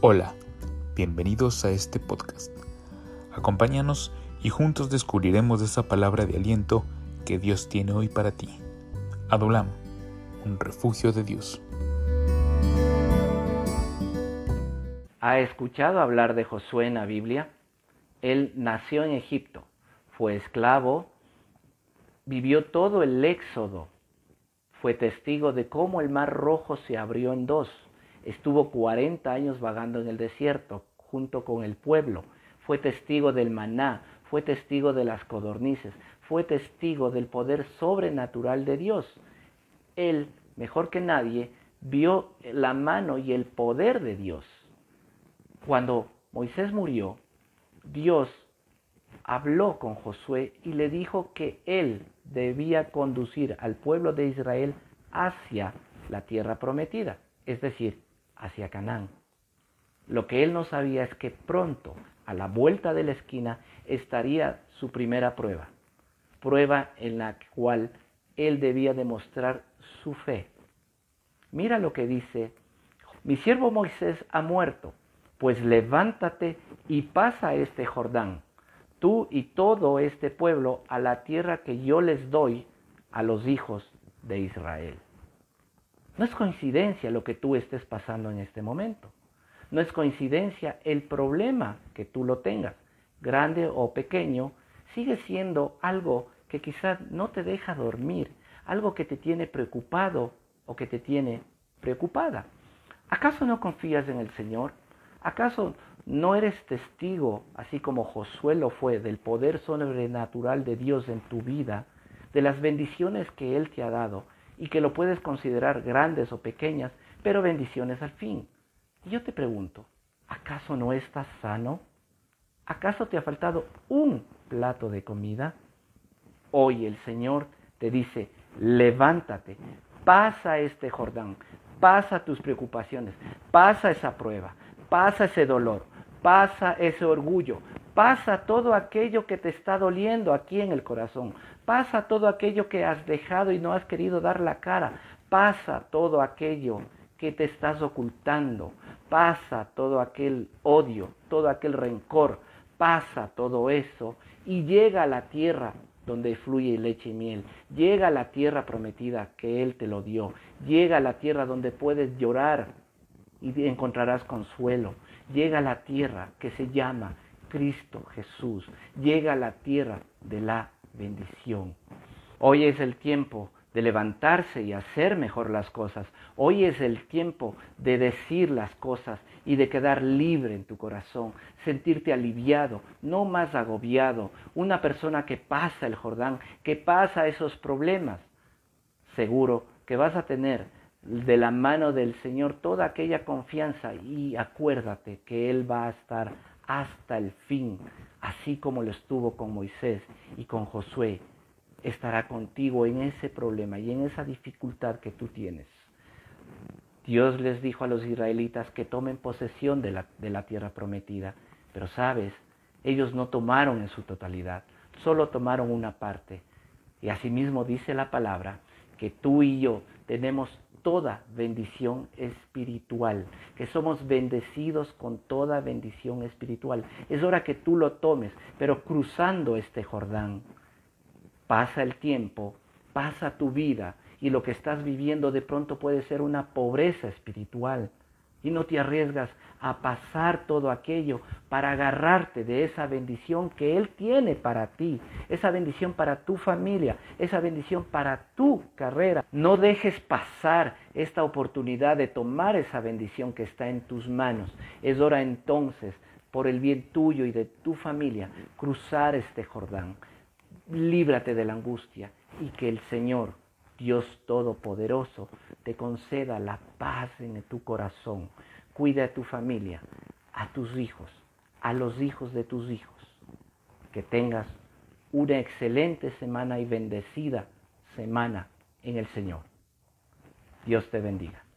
Hola, bienvenidos a este podcast. Acompáñanos y juntos descubriremos esa palabra de aliento que Dios tiene hoy para ti. Adulam, un refugio de Dios. ¿Ha escuchado hablar de Josué en la Biblia? Él nació en Egipto, fue esclavo, vivió todo el éxodo, fue testigo de cómo el mar rojo se abrió en dos, estuvo 40 años vagando en el desierto junto con el pueblo, fue testigo del maná, fue testigo de las codornices, fue testigo del poder sobrenatural de Dios. Él, mejor que nadie, vio la mano y el poder de Dios. Cuando Moisés murió, Dios habló con Josué y le dijo que él debía conducir al pueblo de Israel hacia la tierra prometida, es decir, hacia Canaán. Lo que él no sabía es que pronto, a la vuelta de la esquina, estaría su primera prueba, prueba en la cual él debía demostrar su fe. Mira lo que dice, mi siervo Moisés ha muerto, pues levántate y pasa este Jordán tú y todo este pueblo a la tierra que yo les doy a los hijos de Israel. No es coincidencia lo que tú estés pasando en este momento. No es coincidencia el problema que tú lo tengas, grande o pequeño, sigue siendo algo que quizás no te deja dormir, algo que te tiene preocupado o que te tiene preocupada. ¿Acaso no confías en el Señor? ¿Acaso no eres testigo, así como Josué lo fue, del poder sobrenatural de Dios en tu vida, de las bendiciones que Él te ha dado y que lo puedes considerar grandes o pequeñas, pero bendiciones al fin? Y yo te pregunto, ¿acaso no estás sano? ¿Acaso te ha faltado un plato de comida? Hoy el Señor te dice, levántate, pasa este Jordán, pasa tus preocupaciones, pasa esa prueba, pasa ese dolor, pasa ese orgullo, pasa todo aquello que te está doliendo aquí en el corazón, pasa todo aquello que has dejado y no has querido dar la cara, pasa todo aquello que te estás ocultando, pasa todo aquel odio, todo aquel rencor, pasa todo eso y llega a la tierra donde fluye leche y miel. Llega a la tierra prometida que Él te lo dio. Llega a la tierra donde puedes llorar y encontrarás consuelo. Llega a la tierra que se llama Cristo Jesús. Llega a la tierra de la bendición. Hoy es el tiempo de levantarse y hacer mejor las cosas. Hoy es el tiempo de decir las cosas y de quedar libre en tu corazón, sentirte aliviado, no más agobiado, una persona que pasa el Jordán, que pasa esos problemas. Seguro que vas a tener de la mano del Señor toda aquella confianza y acuérdate que Él va a estar hasta el fin, así como lo estuvo con Moisés y con Josué. Estará contigo en ese problema y en esa dificultad que tú tienes. Dios les dijo a los israelitas que tomen posesión de la, de la tierra prometida, pero sabes, ellos no tomaron en su totalidad, solo tomaron una parte. Y asimismo dice la palabra que tú y yo tenemos toda bendición espiritual, que somos bendecidos con toda bendición espiritual. Es hora que tú lo tomes, pero cruzando este Jordán. Pasa el tiempo, pasa tu vida y lo que estás viviendo de pronto puede ser una pobreza espiritual y no te arriesgas a pasar todo aquello para agarrarte de esa bendición que Él tiene para ti, esa bendición para tu familia, esa bendición para tu carrera. No dejes pasar esta oportunidad de tomar esa bendición que está en tus manos. Es hora entonces, por el bien tuyo y de tu familia, cruzar este Jordán. Líbrate de la angustia y que el Señor Dios Todopoderoso te conceda la paz en tu corazón. Cuida a tu familia, a tus hijos, a los hijos de tus hijos. Que tengas una excelente semana y bendecida semana en el Señor. Dios te bendiga.